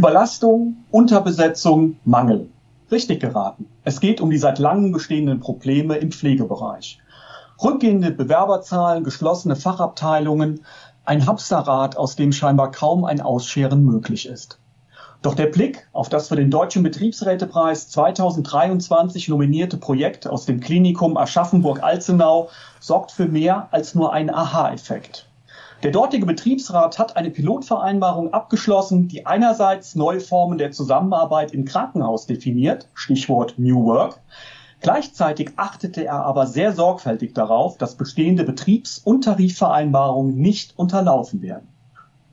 Überlastung, Unterbesetzung, Mangel. Richtig geraten. Es geht um die seit langem bestehenden Probleme im Pflegebereich. Rückgehende Bewerberzahlen, geschlossene Fachabteilungen, ein Hamsterrad, aus dem scheinbar kaum ein Ausscheren möglich ist. Doch der Blick auf das für den Deutschen Betriebsrätepreis 2023 nominierte Projekt aus dem Klinikum Aschaffenburg-Alzenau sorgt für mehr als nur einen Aha-Effekt. Der dortige Betriebsrat hat eine Pilotvereinbarung abgeschlossen, die einerseits neue Formen der Zusammenarbeit im Krankenhaus definiert, Stichwort New Work. Gleichzeitig achtete er aber sehr sorgfältig darauf, dass bestehende Betriebs- und Tarifvereinbarungen nicht unterlaufen werden.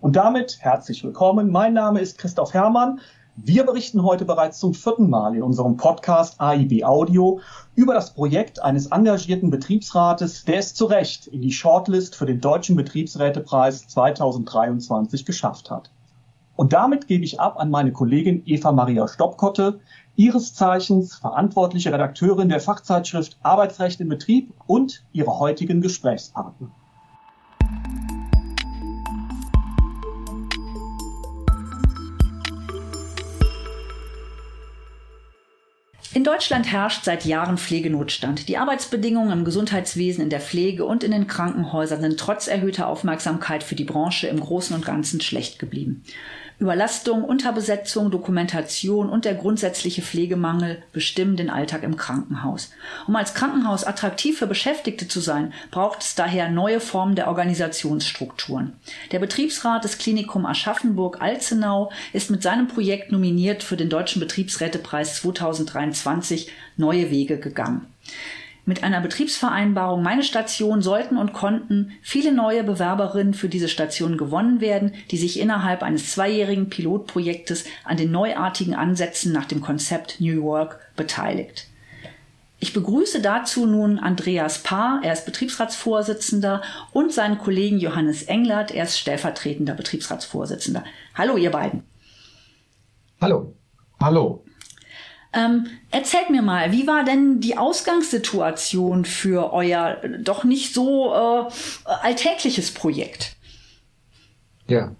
Und damit herzlich willkommen. Mein Name ist Christoph Herrmann. Wir berichten heute bereits zum vierten Mal in unserem Podcast AIB Audio über das Projekt eines engagierten Betriebsrates, der es zu Recht in die Shortlist für den Deutschen Betriebsrätepreis 2023 geschafft hat. Und damit gebe ich ab an meine Kollegin Eva Maria Stoppkotte, ihres Zeichens verantwortliche Redakteurin der Fachzeitschrift Arbeitsrecht im Betrieb und ihre heutigen Gesprächspartner. In Deutschland herrscht seit Jahren Pflegenotstand. Die Arbeitsbedingungen im Gesundheitswesen, in der Pflege und in den Krankenhäusern sind trotz erhöhter Aufmerksamkeit für die Branche im Großen und Ganzen schlecht geblieben. Überlastung, Unterbesetzung, Dokumentation und der grundsätzliche Pflegemangel bestimmen den Alltag im Krankenhaus. Um als Krankenhaus attraktiv für Beschäftigte zu sein, braucht es daher neue Formen der Organisationsstrukturen. Der Betriebsrat des Klinikum Aschaffenburg-Alzenau ist mit seinem Projekt nominiert für den Deutschen Betriebsrätepreis 2023 Neue Wege gegangen. Mit einer Betriebsvereinbarung Meine Station sollten und konnten viele neue Bewerberinnen für diese Station gewonnen werden, die sich innerhalb eines zweijährigen Pilotprojektes an den neuartigen Ansätzen nach dem Konzept New Work beteiligt. Ich begrüße dazu nun Andreas Paar, er ist Betriebsratsvorsitzender, und seinen Kollegen Johannes Englert, er ist stellvertretender Betriebsratsvorsitzender. Hallo, ihr beiden. Hallo. Hallo. Ähm, erzählt mir mal, wie war denn die Ausgangssituation für euer doch nicht so äh, alltägliches Projekt? Ja,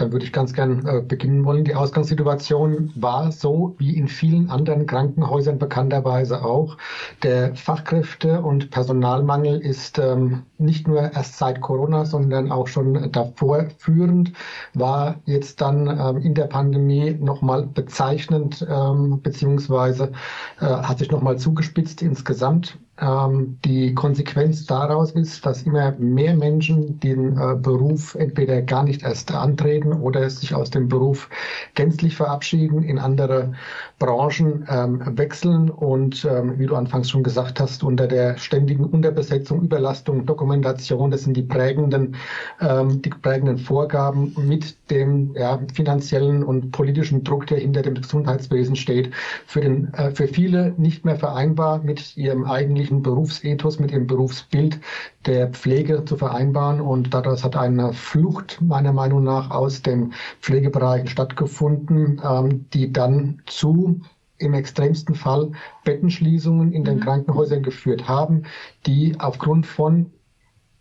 da würde ich ganz gern äh, beginnen wollen. Die Ausgangssituation war so wie in vielen anderen Krankenhäusern bekannterweise auch. Der Fachkräfte- und Personalmangel ist ähm, nicht nur erst seit Corona, sondern auch schon davor führend, war jetzt dann ähm, in der Pandemie nochmal bezeichnend, ähm, beziehungsweise äh, hat sich nochmal zugespitzt insgesamt. Ähm, die Konsequenz daraus ist, dass immer mehr Menschen den äh, Beruf entweder gar nicht erst antreten oder sich aus dem Beruf gänzlich verabschieden, in andere Branchen ähm, wechseln und, ähm, wie du anfangs schon gesagt hast, unter der ständigen Unterbesetzung, Überlastung, Dokumentation, das sind die prägenden, ähm, die prägenden Vorgaben mit dem ja, finanziellen und politischen Druck, der hinter dem Gesundheitswesen steht, für, den, äh, für viele nicht mehr vereinbar mit ihrem eigentlichen Berufsethos, mit dem Berufsbild der Pflege zu vereinbaren. Und daraus hat eine Flucht meiner Meinung nach aus den Pflegebereichen stattgefunden, ähm, die dann zu im extremsten Fall Bettenschließungen in den mhm. Krankenhäusern geführt haben, die aufgrund von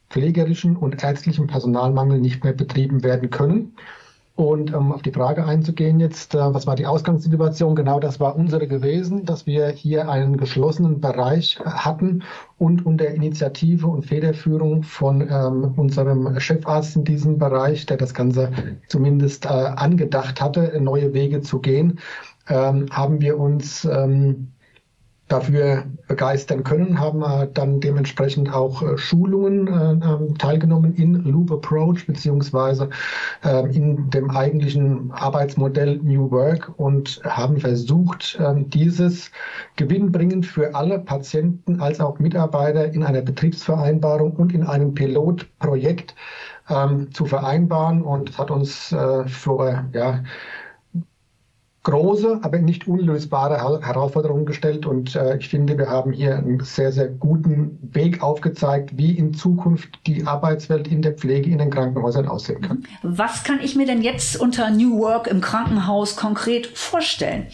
pflegerischen und ärztlichem Personalmangel nicht mehr betrieben werden können. Und um auf die Frage einzugehen jetzt, äh, was war die Ausgangssituation? Genau das war unsere gewesen, dass wir hier einen geschlossenen Bereich hatten und unter Initiative und Federführung von ähm, unserem Chefarzt in diesem Bereich, der das Ganze zumindest äh, angedacht hatte, neue Wege zu gehen, ähm, haben wir uns ähm, dafür begeistern können, haben wir dann dementsprechend auch äh, Schulungen äh, ähm, teilgenommen in Loop Approach beziehungsweise äh, in dem eigentlichen Arbeitsmodell New Work und haben versucht, äh, dieses gewinnbringend für alle Patienten als auch Mitarbeiter in einer Betriebsvereinbarung und in einem Pilotprojekt ähm, zu vereinbaren. Und hat uns äh, vor ja, große, aber nicht unlösbare Herausforderungen gestellt. Und äh, ich finde, wir haben hier einen sehr, sehr guten Weg aufgezeigt, wie in Zukunft die Arbeitswelt in der Pflege in den Krankenhäusern aussehen kann. Was kann ich mir denn jetzt unter New Work im Krankenhaus konkret vorstellen?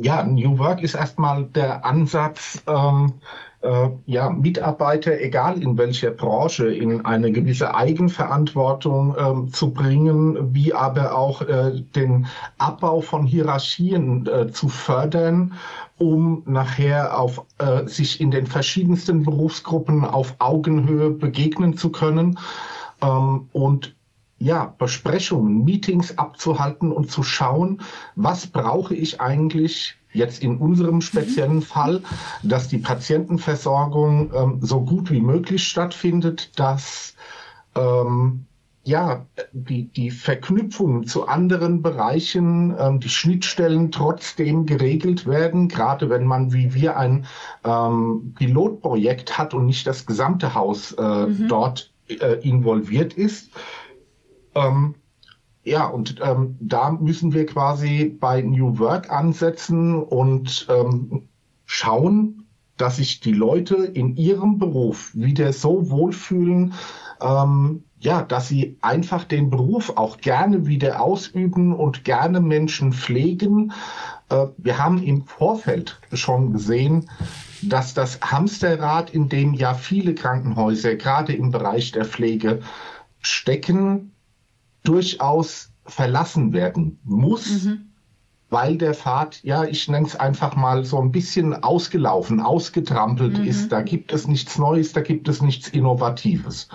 Ja, New Work ist erstmal der Ansatz, ähm, äh, ja, Mitarbeiter, egal in welcher Branche, in eine gewisse Eigenverantwortung ähm, zu bringen, wie aber auch äh, den Abbau von Hierarchien äh, zu fördern, um nachher auf äh, sich in den verschiedensten Berufsgruppen auf Augenhöhe begegnen zu können ähm, und ja, Besprechungen, Meetings abzuhalten und zu schauen, was brauche ich eigentlich jetzt in unserem speziellen mhm. Fall, dass die Patientenversorgung ähm, so gut wie möglich stattfindet, dass ähm, ja, die, die Verknüpfungen zu anderen Bereichen, ähm, die Schnittstellen trotzdem geregelt werden, gerade wenn man wie wir ein ähm, Pilotprojekt hat und nicht das gesamte Haus äh, mhm. dort äh, involviert ist. Ähm, ja, und ähm, da müssen wir quasi bei New Work ansetzen und ähm, schauen, dass sich die Leute in ihrem Beruf wieder so wohlfühlen, ähm, ja, dass sie einfach den Beruf auch gerne wieder ausüben und gerne Menschen pflegen. Äh, wir haben im Vorfeld schon gesehen, dass das Hamsterrad, in dem ja viele Krankenhäuser gerade im Bereich der Pflege stecken, durchaus verlassen werden muss, mhm. weil der Pfad, ja, ich nenne es einfach mal so ein bisschen ausgelaufen, ausgetrampelt mhm. ist. Da gibt es nichts Neues, da gibt es nichts Innovatives.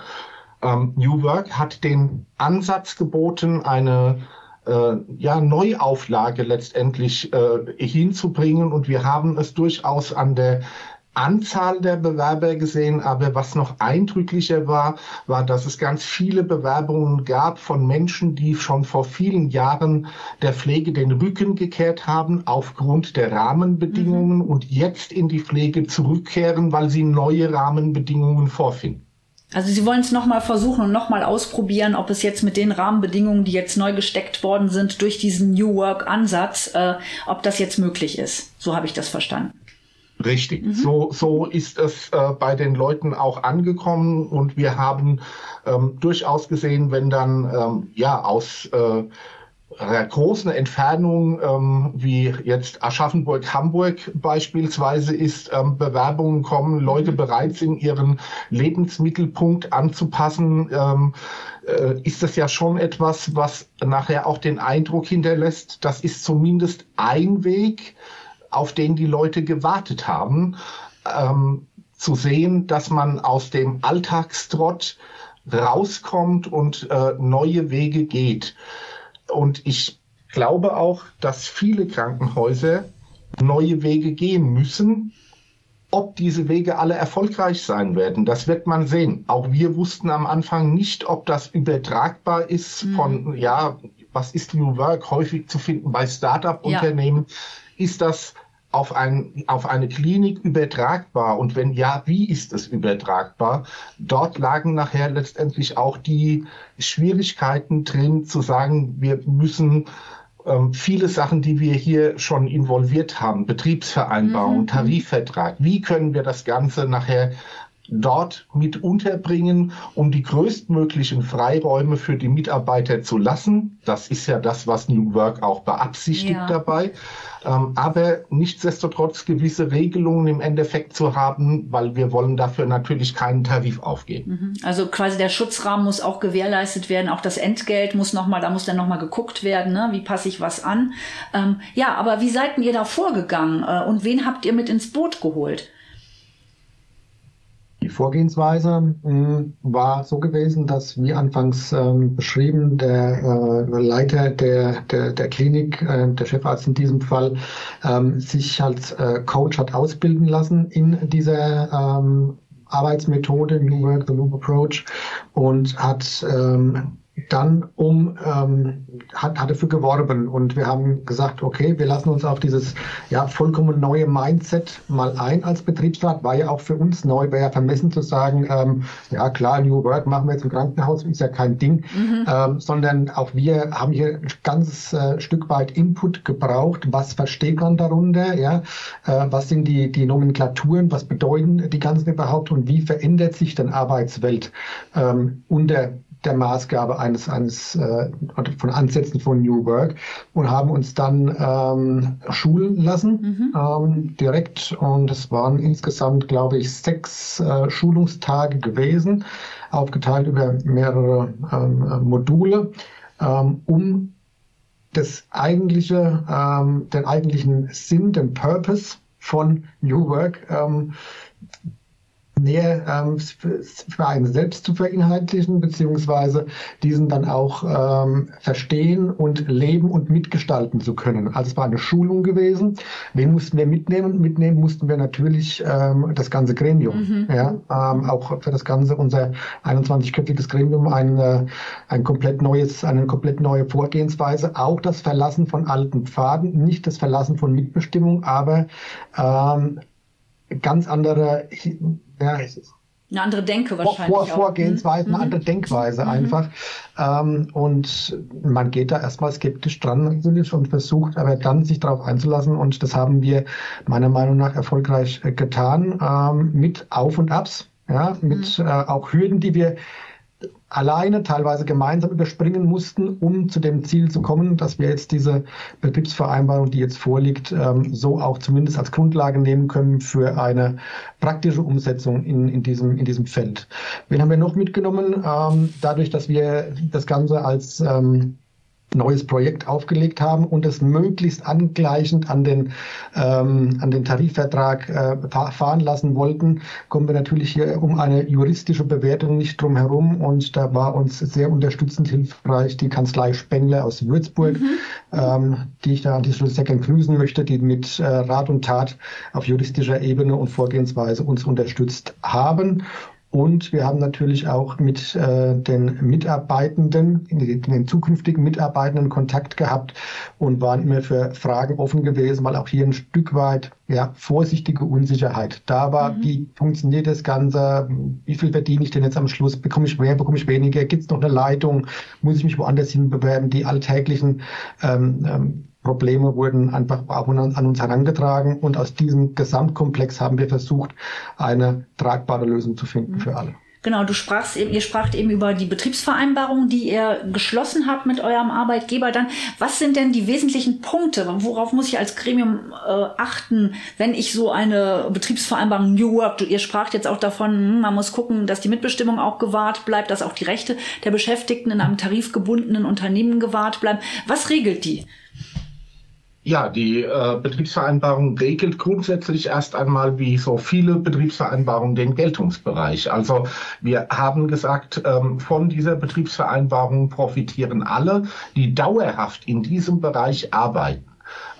Ähm, New Work hat den Ansatz geboten, eine äh, ja, Neuauflage letztendlich äh, hinzubringen und wir haben es durchaus an der Anzahl der Bewerber gesehen, aber was noch eindrücklicher war, war, dass es ganz viele Bewerbungen gab von Menschen, die schon vor vielen Jahren der Pflege den Rücken gekehrt haben aufgrund der Rahmenbedingungen mhm. und jetzt in die Pflege zurückkehren, weil sie neue Rahmenbedingungen vorfinden. Also Sie wollen es nochmal versuchen und nochmal ausprobieren, ob es jetzt mit den Rahmenbedingungen, die jetzt neu gesteckt worden sind durch diesen New Work-Ansatz, äh, ob das jetzt möglich ist. So habe ich das verstanden. Richtig, mhm. so, so ist es äh, bei den Leuten auch angekommen und wir haben ähm, durchaus gesehen, wenn dann ähm, ja aus äh, einer großen Entfernung, ähm, wie jetzt Aschaffenburg-Hamburg beispielsweise ist, ähm, Bewerbungen kommen, Leute mhm. bereit sind, ihren Lebensmittelpunkt anzupassen, ähm, äh, ist das ja schon etwas, was nachher auch den Eindruck hinterlässt, das ist zumindest ein Weg, auf den die Leute gewartet haben, ähm, zu sehen, dass man aus dem Alltagstrott rauskommt und äh, neue Wege geht. Und ich glaube auch, dass viele Krankenhäuser neue Wege gehen müssen. Ob diese Wege alle erfolgreich sein werden, das wird man sehen. Auch wir wussten am Anfang nicht, ob das übertragbar ist mhm. von, ja, was ist New Work häufig zu finden bei Startup-Unternehmen. Ja ist das auf, ein, auf eine Klinik übertragbar? Und wenn ja, wie ist es übertragbar? Dort lagen nachher letztendlich auch die Schwierigkeiten drin, zu sagen, wir müssen ähm, viele Sachen, die wir hier schon involviert haben, Betriebsvereinbarung, mhm. Tarifvertrag, wie können wir das Ganze nachher dort mit unterbringen, um die größtmöglichen Freiräume für die Mitarbeiter zu lassen. Das ist ja das, was New Work auch beabsichtigt ja. dabei. Ähm, aber nichtsdestotrotz gewisse Regelungen im Endeffekt zu haben, weil wir wollen dafür natürlich keinen Tarif aufgeben. Mhm. Also quasi der Schutzrahmen muss auch gewährleistet werden, auch das Entgelt muss nochmal, da muss dann nochmal geguckt werden, ne? wie passe ich was an. Ähm, ja, aber wie seid ihr da vorgegangen äh, und wen habt ihr mit ins Boot geholt? Die Vorgehensweise äh, war so gewesen, dass wie anfangs ähm, beschrieben, der äh, Leiter der, der, der Klinik, äh, der Chefarzt in diesem Fall, ähm, sich als äh, Coach hat ausbilden lassen in dieser ähm, Arbeitsmethode New Work, the Loop Approach und hat ähm, dann um ähm, hat, hat dafür geworben und wir haben gesagt, okay, wir lassen uns auf dieses ja vollkommen neue Mindset mal ein als Betriebsrat. War ja auch für uns neu, wäre ja vermessen zu sagen, ähm, ja klar, New Work machen wir jetzt im Krankenhaus, ist ja kein Ding, mhm. ähm, sondern auch wir haben hier ein ganzes äh, Stück weit Input gebraucht. Was versteht man darunter? Ja, äh, was sind die die Nomenklaturen? Was bedeuten die ganzen überhaupt und wie verändert sich denn Arbeitswelt ähm, unter der Maßgabe eines, eines äh, von Ansätzen von New Work und haben uns dann ähm, schulen lassen mhm. ähm, direkt und es waren insgesamt, glaube ich, sechs äh, Schulungstage gewesen, aufgeteilt über mehrere ähm, Module, ähm, um das eigentliche, ähm, den eigentlichen Sinn, den Purpose von New Work ähm, näher ähm, für einen selbst zu verinhaltlichen, beziehungsweise diesen dann auch ähm, verstehen und leben und mitgestalten zu können. Also es war eine Schulung gewesen. Wen mussten wir mitnehmen? Mitnehmen mussten wir natürlich ähm, das ganze Gremium. Mhm. Ja, ähm, auch für das ganze unser 21-köpfiges Gremium ein, äh, ein komplett neues, eine komplett neue Vorgehensweise. Auch das Verlassen von alten Pfaden, nicht das Verlassen von Mitbestimmung, aber ähm, ganz andere ja, eine andere Denke wahrscheinlich. Vor, Vorgehensweise, mhm. eine andere Denkweise mhm. einfach. Ähm, und man geht da erstmal skeptisch dran und versucht aber dann sich darauf einzulassen. Und das haben wir meiner Meinung nach erfolgreich äh, getan, ähm, mit Auf und Abs, ja, mit mhm. äh, auch Hürden, die wir alleine, teilweise gemeinsam überspringen mussten, um zu dem Ziel zu kommen, dass wir jetzt diese Betriebsvereinbarung, die jetzt vorliegt, ähm, so auch zumindest als Grundlage nehmen können für eine praktische Umsetzung in, in, diesem, in diesem Feld. Wen haben wir noch mitgenommen? Ähm, dadurch, dass wir das Ganze als ähm, neues Projekt aufgelegt haben und es möglichst angleichend an den, ähm, an den Tarifvertrag äh, fahren lassen wollten, kommen wir natürlich hier um eine juristische Bewertung nicht drum herum und da war uns sehr unterstützend hilfreich die Kanzlei Spengler aus Würzburg, mhm. ähm, die ich da an dieser Stelle sehr gerne grüßen möchte, die mit äh, Rat und Tat auf juristischer Ebene und Vorgehensweise uns unterstützt haben und wir haben natürlich auch mit äh, den Mitarbeitenden, den zukünftigen Mitarbeitenden Kontakt gehabt und waren immer für Fragen offen gewesen, weil auch hier ein Stück weit ja, vorsichtige Unsicherheit da war. Mhm. Wie funktioniert das Ganze? Wie viel verdiene ich denn jetzt am Schluss? Bekomme ich mehr, bekomme ich weniger? Gibt es noch eine Leitung? Muss ich mich woanders hin bewerben? Die alltäglichen ähm, ähm, Probleme wurden einfach auch an uns herangetragen und aus diesem Gesamtkomplex haben wir versucht, eine tragbare Lösung zu finden für alle. Genau, du sprachst eben, ihr spracht eben über die Betriebsvereinbarung, die ihr geschlossen habt mit eurem Arbeitgeber. Dann, was sind denn die wesentlichen Punkte? Worauf muss ich als Gremium äh, achten, wenn ich so eine Betriebsvereinbarung New Work, du, ihr spracht jetzt auch davon, hm, man muss gucken, dass die Mitbestimmung auch gewahrt bleibt, dass auch die Rechte der Beschäftigten in einem tarifgebundenen Unternehmen gewahrt bleiben. Was regelt die? Ja, die äh, Betriebsvereinbarung regelt grundsätzlich erst einmal, wie so viele Betriebsvereinbarungen, den Geltungsbereich. Also wir haben gesagt, ähm, von dieser Betriebsvereinbarung profitieren alle, die dauerhaft in diesem Bereich arbeiten.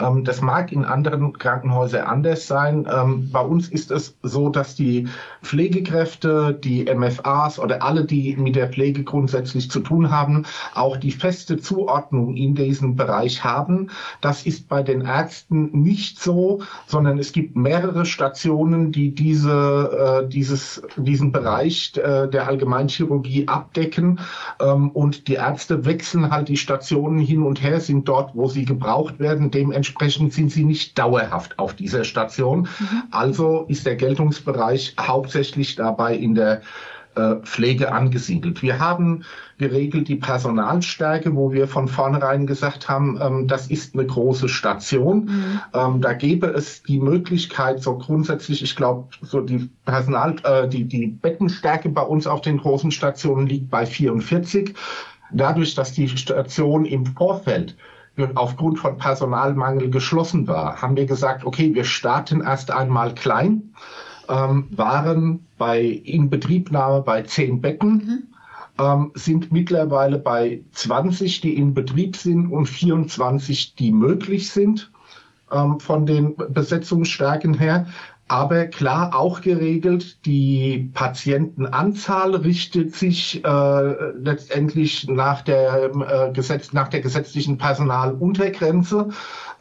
Ähm, das mag in anderen Krankenhäusern anders sein. Ähm, bei uns ist es so, dass die Pflegekräfte, die MFAs oder alle, die mit der Pflege grundsätzlich zu tun haben, auch die feste Zuordnung in diesem Bereich haben. Das ist bei den Ärzten nicht so, sondern es gibt mehrere Stationen, die diese, äh, dieses, diesen Bereich äh, der Allgemeinchirurgie abdecken. Ähm, und die Ärzte wechseln halt die Stationen hin und her, sind dort, wo sie gebraucht werden. Dementsprechend sind sie nicht dauerhaft auf dieser Station. Mhm. Also ist der Geltungsbereich hauptsächlich dabei in der äh, Pflege angesiedelt. Wir haben geregelt die Personalstärke, wo wir von vornherein gesagt haben, ähm, das ist eine große Station. Mhm. Ähm, da gäbe es die Möglichkeit, so grundsätzlich, ich glaube, so die Personal, äh, die, die Bettenstärke bei uns auf den großen Stationen liegt bei 44. Dadurch, dass die Station im Vorfeld aufgrund von Personalmangel geschlossen war, haben wir gesagt, okay, wir starten erst einmal klein, ähm, waren bei Inbetriebnahme bei zehn Betten, mhm. ähm, sind mittlerweile bei 20, die in Betrieb sind und 24, die möglich sind ähm, von den Besetzungsstärken her. Aber klar auch geregelt, die Patientenanzahl richtet sich äh, letztendlich nach der, äh, Gesetz, nach der gesetzlichen Personaluntergrenze.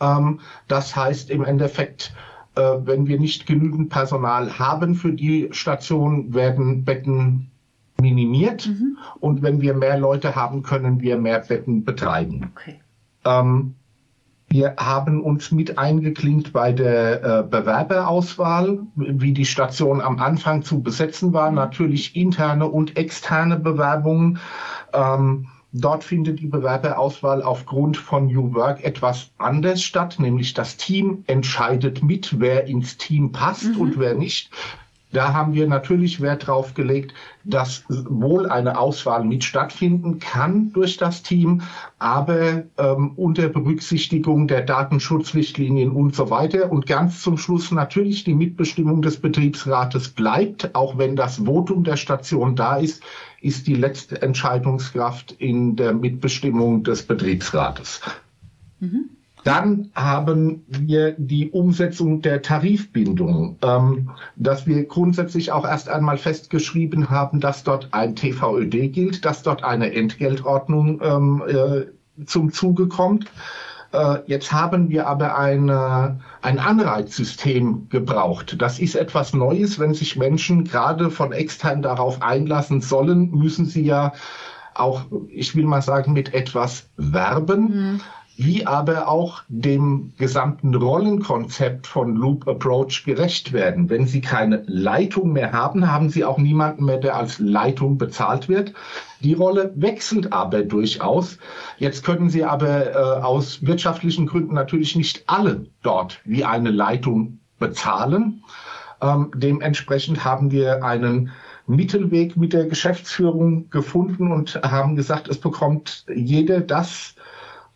Ähm, das heißt im Endeffekt, äh, wenn wir nicht genügend Personal haben für die Station, werden Betten minimiert. Mhm. Und wenn wir mehr Leute haben, können wir mehr Betten betreiben. Okay. Ähm, wir haben uns mit eingeklinkt bei der äh, Bewerberauswahl, wie die Station am Anfang zu besetzen war. Natürlich interne und externe Bewerbungen. Ähm, Dort findet die Bewerberauswahl aufgrund von New Work etwas anders statt, nämlich das Team entscheidet mit, wer ins Team passt mhm. und wer nicht. Da haben wir natürlich Wert darauf gelegt, dass wohl eine Auswahl mit stattfinden kann durch das Team, aber ähm, unter Berücksichtigung der Datenschutzrichtlinien und so weiter. Und ganz zum Schluss natürlich die Mitbestimmung des Betriebsrates bleibt, auch wenn das Votum der Station da ist, ist die letzte Entscheidungskraft in der Mitbestimmung des Betriebsrates. Mhm. Dann haben wir die Umsetzung der Tarifbindung, ähm, dass wir grundsätzlich auch erst einmal festgeschrieben haben, dass dort ein TVÖD gilt, dass dort eine Entgeltordnung ähm, äh, zum Zuge kommt. Äh, jetzt haben wir aber eine, ein Anreizsystem gebraucht. Das ist etwas Neues. Wenn sich Menschen gerade von extern darauf einlassen sollen, müssen sie ja auch, ich will mal sagen, mit etwas werben. Mhm wie aber auch dem gesamten Rollenkonzept von Loop Approach gerecht werden. Wenn Sie keine Leitung mehr haben, haben Sie auch niemanden mehr, der als Leitung bezahlt wird. Die Rolle wechselt aber durchaus. Jetzt können Sie aber äh, aus wirtschaftlichen Gründen natürlich nicht alle dort wie eine Leitung bezahlen. Ähm, dementsprechend haben wir einen Mittelweg mit der Geschäftsführung gefunden und haben gesagt, es bekommt jeder das,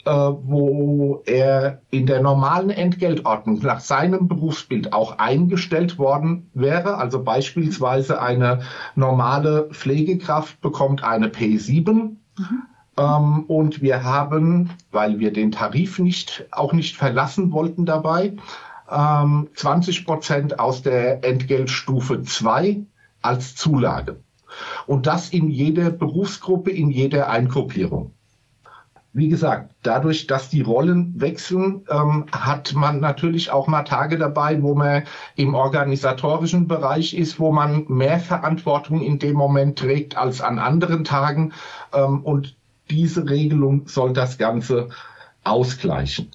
wo er in der normalen Entgeltordnung nach seinem Berufsbild auch eingestellt worden wäre. Also beispielsweise eine normale Pflegekraft bekommt eine P7. Mhm. Ähm, und wir haben, weil wir den Tarif nicht, auch nicht verlassen wollten dabei, ähm, 20 Prozent aus der Entgeltstufe 2 als Zulage. Und das in jeder Berufsgruppe, in jeder Eingruppierung wie gesagt, dadurch, dass die Rollen wechseln, ähm, hat man natürlich auch mal Tage dabei, wo man im organisatorischen Bereich ist, wo man mehr Verantwortung in dem Moment trägt als an anderen Tagen. Ähm, und diese Regelung soll das Ganze ausgleichen.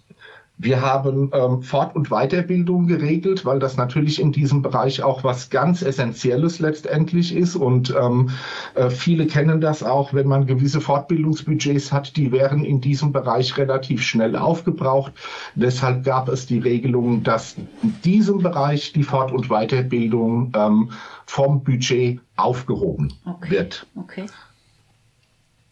Wir haben ähm, Fort- und Weiterbildung geregelt, weil das natürlich in diesem Bereich auch was ganz Essentielles letztendlich ist. Und ähm, äh, viele kennen das auch, wenn man gewisse Fortbildungsbudgets hat, die wären in diesem Bereich relativ schnell aufgebraucht. Deshalb gab es die Regelung, dass in diesem Bereich die Fort- und Weiterbildung ähm, vom Budget aufgehoben okay. wird. Okay.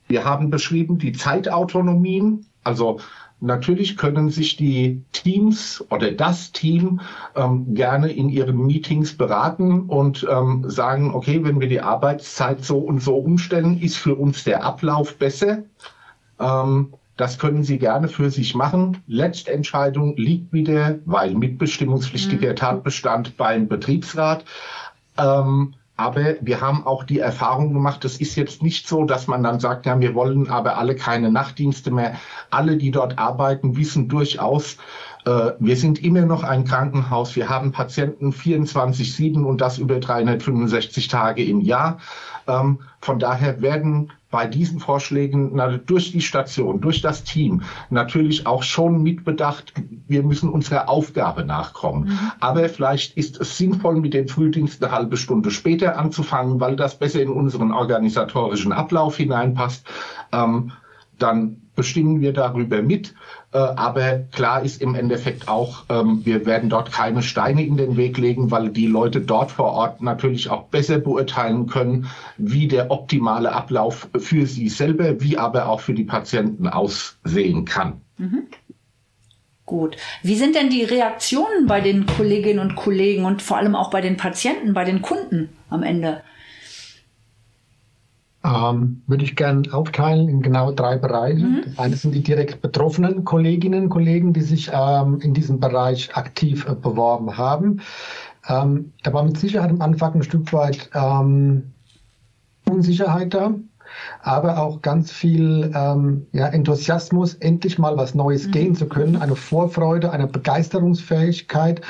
Wir haben beschrieben die Zeitautonomien, also Natürlich können sich die Teams oder das Team ähm, gerne in ihren Meetings beraten und ähm, sagen, okay, wenn wir die Arbeitszeit so und so umstellen, ist für uns der Ablauf besser. Ähm, das können Sie gerne für sich machen. Letztentscheidung liegt wieder, weil mitbestimmungspflichtiger mhm. Tatbestand beim Betriebsrat. Ähm, aber wir haben auch die Erfahrung gemacht, es ist jetzt nicht so, dass man dann sagt, ja, wir wollen aber alle keine Nachtdienste mehr. Alle, die dort arbeiten, wissen durchaus, wir sind immer noch ein Krankenhaus. Wir haben Patienten 24-7 und das über 365 Tage im Jahr. Ähm, von daher werden bei diesen Vorschlägen durch die Station, durch das Team natürlich auch schon mitbedacht, wir müssen unserer Aufgabe nachkommen. Mhm. Aber vielleicht ist es sinnvoll, mit dem Frühdienst eine halbe Stunde später anzufangen, weil das besser in unseren organisatorischen Ablauf hineinpasst. Ähm, dann bestimmen wir darüber mit. Äh, aber klar ist im Endeffekt auch, ähm, wir werden dort keine Steine in den Weg legen, weil die Leute dort vor Ort natürlich auch besser beurteilen können, wie der optimale Ablauf für sie selber, wie aber auch für die Patienten aussehen kann. Mhm. Gut. Wie sind denn die Reaktionen bei den Kolleginnen und Kollegen und vor allem auch bei den Patienten, bei den Kunden am Ende? Ähm, würde ich gerne aufteilen in genau drei Bereiche. Mhm. Das eine sind die direkt betroffenen Kolleginnen und Kollegen, die sich ähm, in diesem Bereich aktiv äh, beworben haben. Ähm, da war mit Sicherheit am Anfang ein Stück weit ähm, Unsicherheit da aber auch ganz viel ähm, ja, Enthusiasmus, endlich mal was Neues mhm. gehen zu können, eine Vorfreude, eine Begeisterungsfähigkeit,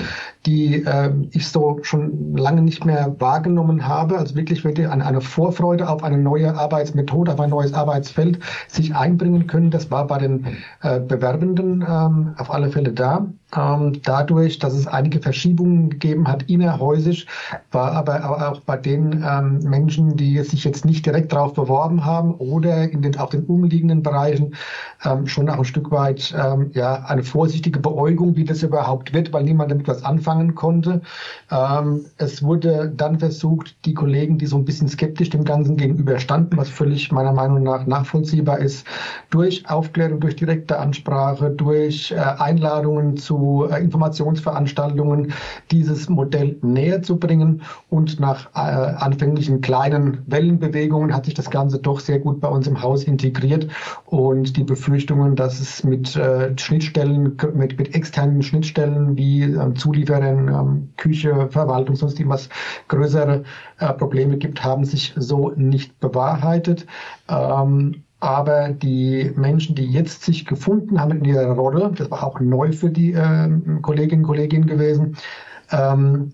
die ähm, ich so schon lange nicht mehr wahrgenommen habe. Also wirklich, wirklich eine, eine Vorfreude auf eine neue Arbeitsmethode, auf ein neues Arbeitsfeld sich einbringen können. Das war bei den äh, Bewerbenden ähm, auf alle Fälle da. Dadurch, dass es einige Verschiebungen gegeben hat innerhäusig, war aber auch bei den ähm, Menschen, die sich jetzt nicht direkt darauf beworben haben oder in den, auch den umliegenden Bereichen ähm, schon auch ein Stück weit ähm, ja, eine vorsichtige Beäugung, wie das überhaupt wird, weil niemand damit was anfangen konnte. Ähm, es wurde dann versucht, die Kollegen, die so ein bisschen skeptisch dem Ganzen gegenüberstanden, was völlig meiner Meinung nach nachvollziehbar ist, durch Aufklärung, durch direkte Ansprache, durch äh, Einladungen zu äh, Informationsveranstaltungen dieses Modell näher zu bringen. Und nach äh, anfänglichen kleinen Wellenbewegungen hat sich das Ganze doch sehr gut bei uns im Haus integriert. Und die Befürchtungen, dass es mit äh, Schnittstellen, mit, mit externen Schnittstellen wie ähm, Zulieferern, ähm, Küche, Verwaltung, sonst irgendwas größere äh, Probleme gibt, haben sich so nicht bewahrheitet. Ähm, aber die Menschen, die jetzt sich gefunden haben in ihrer Rolle, das war auch neu für die äh, Kolleginnen und Kollegen gewesen, ähm,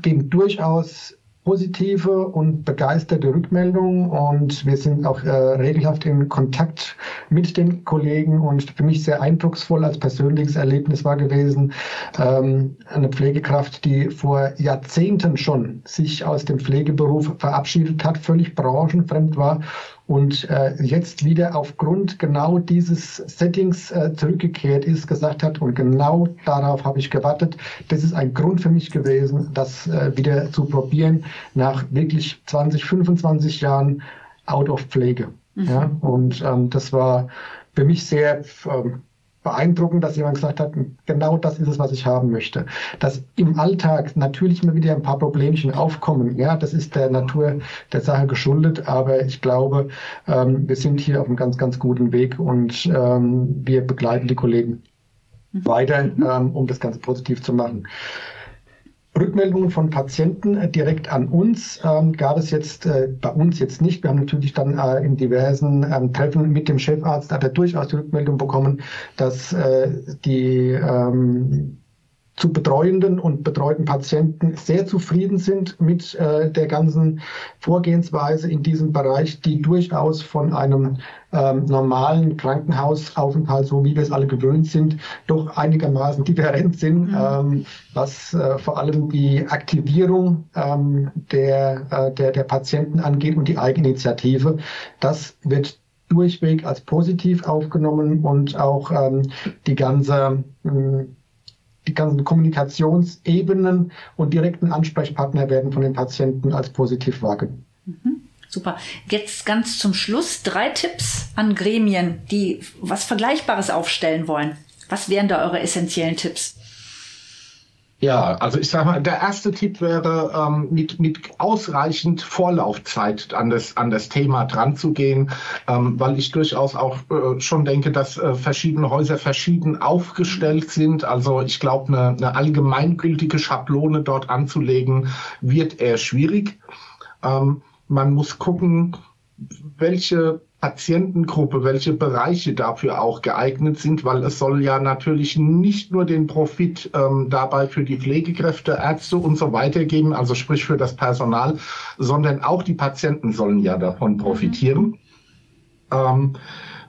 geben durchaus positive und begeisterte Rückmeldungen. Und wir sind auch äh, regelhaft in Kontakt mit den Kollegen. Und für mich sehr eindrucksvoll als persönliches Erlebnis war gewesen, ähm, eine Pflegekraft, die vor Jahrzehnten schon sich aus dem Pflegeberuf verabschiedet hat, völlig branchenfremd war und äh, jetzt wieder aufgrund genau dieses Settings äh, zurückgekehrt ist, gesagt hat, und genau darauf habe ich gewartet. Das ist ein Grund für mich gewesen, das äh, wieder zu probieren nach wirklich 20, 25 Jahren out of Pflege. Mhm. Ja, und ähm, das war für mich sehr ähm, beeindruckend, dass jemand gesagt hat, genau das ist es, was ich haben möchte. Dass im Alltag natürlich immer wieder ein paar Problemchen aufkommen, ja, das ist der Natur der Sache geschuldet, aber ich glaube, ähm, wir sind hier auf einem ganz, ganz guten Weg und ähm, wir begleiten die Kollegen mhm. weiter, ähm, um das Ganze positiv zu machen. Rückmeldungen von Patienten äh, direkt an uns ähm, gab es jetzt äh, bei uns jetzt nicht. Wir haben natürlich dann äh, in diversen ähm, Treffen mit dem Chefarzt hat er durchaus die Rückmeldung bekommen, dass äh, die ähm, zu betreuenden und betreuten Patienten sehr zufrieden sind mit äh, der ganzen Vorgehensweise in diesem Bereich, die durchaus von einem ähm, normalen Krankenhausaufenthalt, so wie wir es alle gewöhnt sind, doch einigermaßen different sind, mhm. ähm, was äh, vor allem die Aktivierung ähm, der, äh, der, der Patienten angeht und die Eigeninitiative. Das wird durchweg als positiv aufgenommen und auch ähm, die ganze äh, die ganzen Kommunikationsebenen und direkten Ansprechpartner werden von den Patienten als positiv wahrgenommen. Mhm. Super. Jetzt ganz zum Schluss drei Tipps an Gremien, die was Vergleichbares aufstellen wollen. Was wären da eure essentiellen Tipps? Ja, also ich sage mal, der erste Tipp wäre, ähm, mit, mit ausreichend Vorlaufzeit an das, an das Thema dran zu gehen, ähm, weil ich durchaus auch äh, schon denke, dass äh, verschiedene Häuser verschieden aufgestellt sind. Also ich glaube, eine, eine allgemeingültige Schablone dort anzulegen, wird eher schwierig. Ähm, man muss gucken, welche Patientengruppe, welche Bereiche dafür auch geeignet sind, weil es soll ja natürlich nicht nur den Profit ähm, dabei für die Pflegekräfte, Ärzte und so weiter geben, also sprich für das Personal, sondern auch die Patienten sollen ja davon profitieren. Mhm. Ähm,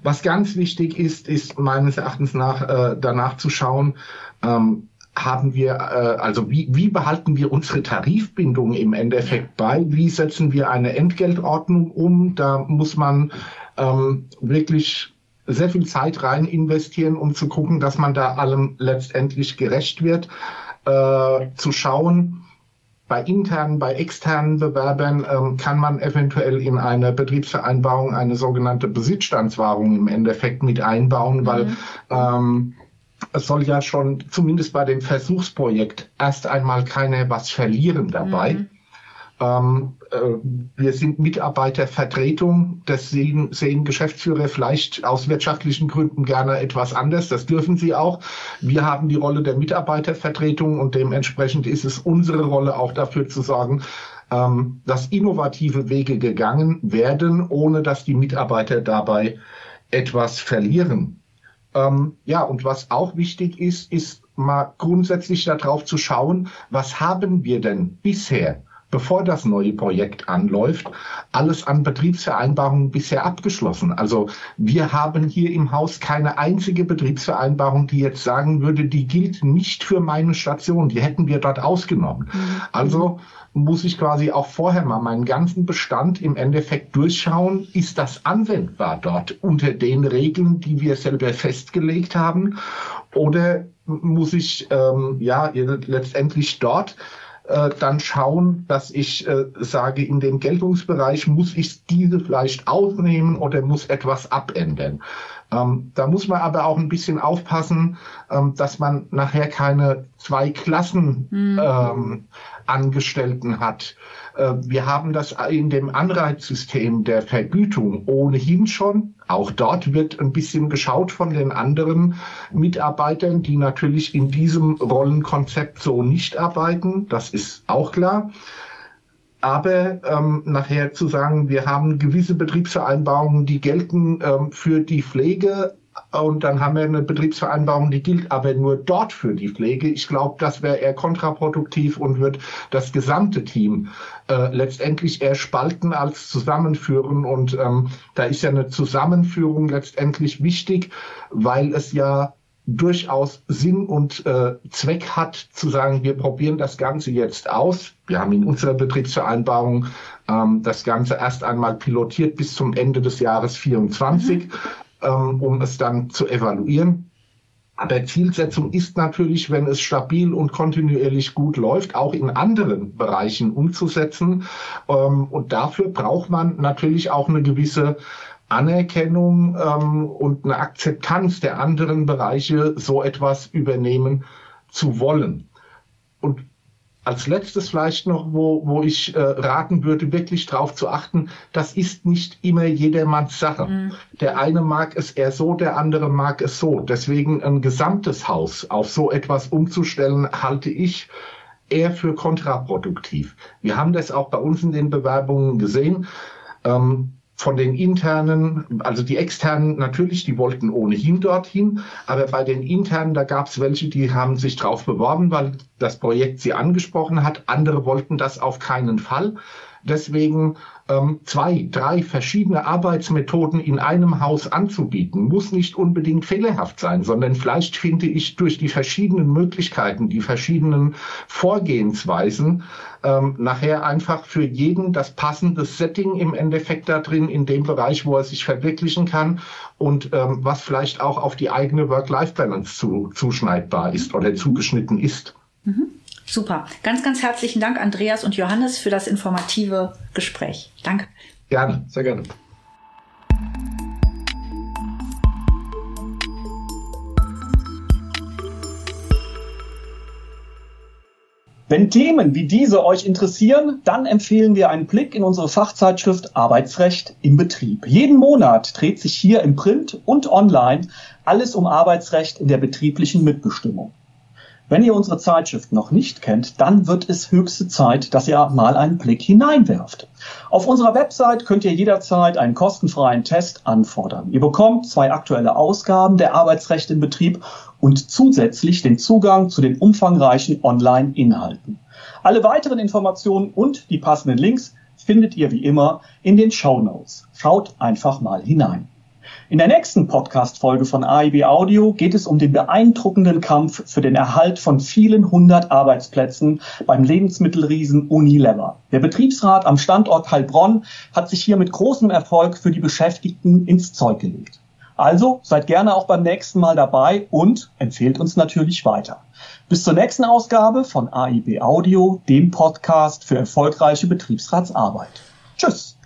was ganz wichtig ist, ist meines Erachtens nach äh, danach zu schauen, ähm, haben wir, äh, also wie, wie behalten wir unsere Tarifbindung im Endeffekt bei? Wie setzen wir eine Entgeltordnung um? Da muss man ähm, wirklich sehr viel Zeit rein investieren, um zu gucken, dass man da allem letztendlich gerecht wird. Äh, zu schauen, bei internen, bei externen Bewerbern ähm, kann man eventuell in eine Betriebsvereinbarung eine sogenannte Besitzstandswahrung im Endeffekt mit einbauen, weil mhm. ähm, es soll ja schon zumindest bei dem Versuchsprojekt erst einmal keiner was verlieren dabei. Mhm. Ähm, äh, wir sind Mitarbeitervertretung. Das sehen, sehen Geschäftsführer vielleicht aus wirtschaftlichen Gründen gerne etwas anders. Das dürfen sie auch. Wir haben die Rolle der Mitarbeitervertretung und dementsprechend ist es unsere Rolle auch dafür zu sorgen, ähm, dass innovative Wege gegangen werden, ohne dass die Mitarbeiter dabei etwas verlieren. Ähm, ja, und was auch wichtig ist, ist mal grundsätzlich darauf zu schauen, was haben wir denn bisher bevor das neue Projekt anläuft, alles an Betriebsvereinbarungen bisher abgeschlossen. Also wir haben hier im Haus keine einzige Betriebsvereinbarung, die jetzt sagen würde, die gilt nicht für meine Station. Die hätten wir dort ausgenommen. Mhm. Also muss ich quasi auch vorher mal meinen ganzen Bestand im Endeffekt durchschauen, ist das anwendbar dort unter den Regeln, die wir selber festgelegt haben? Oder muss ich ähm, ja letztendlich dort äh, dann schauen, dass ich äh, sage, in dem Geltungsbereich muss ich diese vielleicht aufnehmen oder muss etwas abändern. Ähm, da muss man aber auch ein bisschen aufpassen, ähm, dass man nachher keine zwei Klassen mhm. ähm, Angestellten hat. Äh, wir haben das in dem Anreizsystem der Vergütung ohnehin schon. Auch dort wird ein bisschen geschaut von den anderen Mitarbeitern, die natürlich in diesem Rollenkonzept so nicht arbeiten. Das ist auch klar. Aber ähm, nachher zu sagen, wir haben gewisse Betriebsvereinbarungen, die gelten ähm, für die Pflege, und dann haben wir eine Betriebsvereinbarung, die gilt aber nur dort für die Pflege. Ich glaube, das wäre eher kontraproduktiv und wird das gesamte Team äh, letztendlich eher spalten als zusammenführen. Und ähm, da ist ja eine Zusammenführung letztendlich wichtig, weil es ja durchaus Sinn und äh, Zweck hat, zu sagen, wir probieren das Ganze jetzt aus. Wir haben in unserer Betriebsvereinbarung ähm, das Ganze erst einmal pilotiert bis zum Ende des Jahres 24. Mhm ähm, um es dann zu evaluieren. Aber Zielsetzung ist natürlich, wenn es stabil und kontinuierlich gut läuft, auch in anderen Bereichen umzusetzen. Ähm, und dafür braucht man natürlich auch eine gewisse Anerkennung ähm, und eine Akzeptanz der anderen Bereiche, so etwas übernehmen zu wollen. Und als letztes vielleicht noch, wo, wo ich äh, raten würde, wirklich darauf zu achten, das ist nicht immer jedermanns Sache. Mhm. Der eine mag es eher so, der andere mag es so. Deswegen ein gesamtes Haus auf so etwas umzustellen, halte ich eher für kontraproduktiv. Wir haben das auch bei uns in den Bewerbungen gesehen. Ähm, von den internen, also die externen natürlich, die wollten ohnehin dorthin, aber bei den internen, da gab es welche, die haben sich drauf beworben, weil das Projekt sie angesprochen hat. Andere wollten das auf keinen Fall. Deswegen ähm, zwei, drei verschiedene Arbeitsmethoden in einem Haus anzubieten, muss nicht unbedingt fehlerhaft sein, sondern vielleicht finde ich durch die verschiedenen Möglichkeiten, die verschiedenen Vorgehensweisen ähm, nachher einfach für jeden das passende Setting im Endeffekt da drin, in dem Bereich, wo er sich verwirklichen kann und ähm, was vielleicht auch auf die eigene Work-Life-Balance zu, zuschneidbar ist oder zugeschnitten ist. Mhm. Super. Ganz, ganz herzlichen Dank, Andreas und Johannes, für das informative Gespräch. Danke. Gerne, sehr gerne. Wenn Themen wie diese euch interessieren, dann empfehlen wir einen Blick in unsere Fachzeitschrift Arbeitsrecht im Betrieb. Jeden Monat dreht sich hier im Print und online alles um Arbeitsrecht in der betrieblichen Mitbestimmung. Wenn ihr unsere Zeitschrift noch nicht kennt, dann wird es höchste Zeit, dass ihr mal einen Blick hineinwerft. Auf unserer Website könnt ihr jederzeit einen kostenfreien Test anfordern. Ihr bekommt zwei aktuelle Ausgaben der Arbeitsrecht im Betrieb und zusätzlich den Zugang zu den umfangreichen Online-Inhalten. Alle weiteren Informationen und die passenden Links findet ihr wie immer in den Show Notes. Schaut einfach mal hinein. In der nächsten Podcast-Folge von AIB Audio geht es um den beeindruckenden Kampf für den Erhalt von vielen hundert Arbeitsplätzen beim Lebensmittelriesen Unilever. Der Betriebsrat am Standort Heilbronn hat sich hier mit großem Erfolg für die Beschäftigten ins Zeug gelegt. Also seid gerne auch beim nächsten Mal dabei und empfehlt uns natürlich weiter. Bis zur nächsten Ausgabe von AIB Audio, dem Podcast für erfolgreiche Betriebsratsarbeit. Tschüss.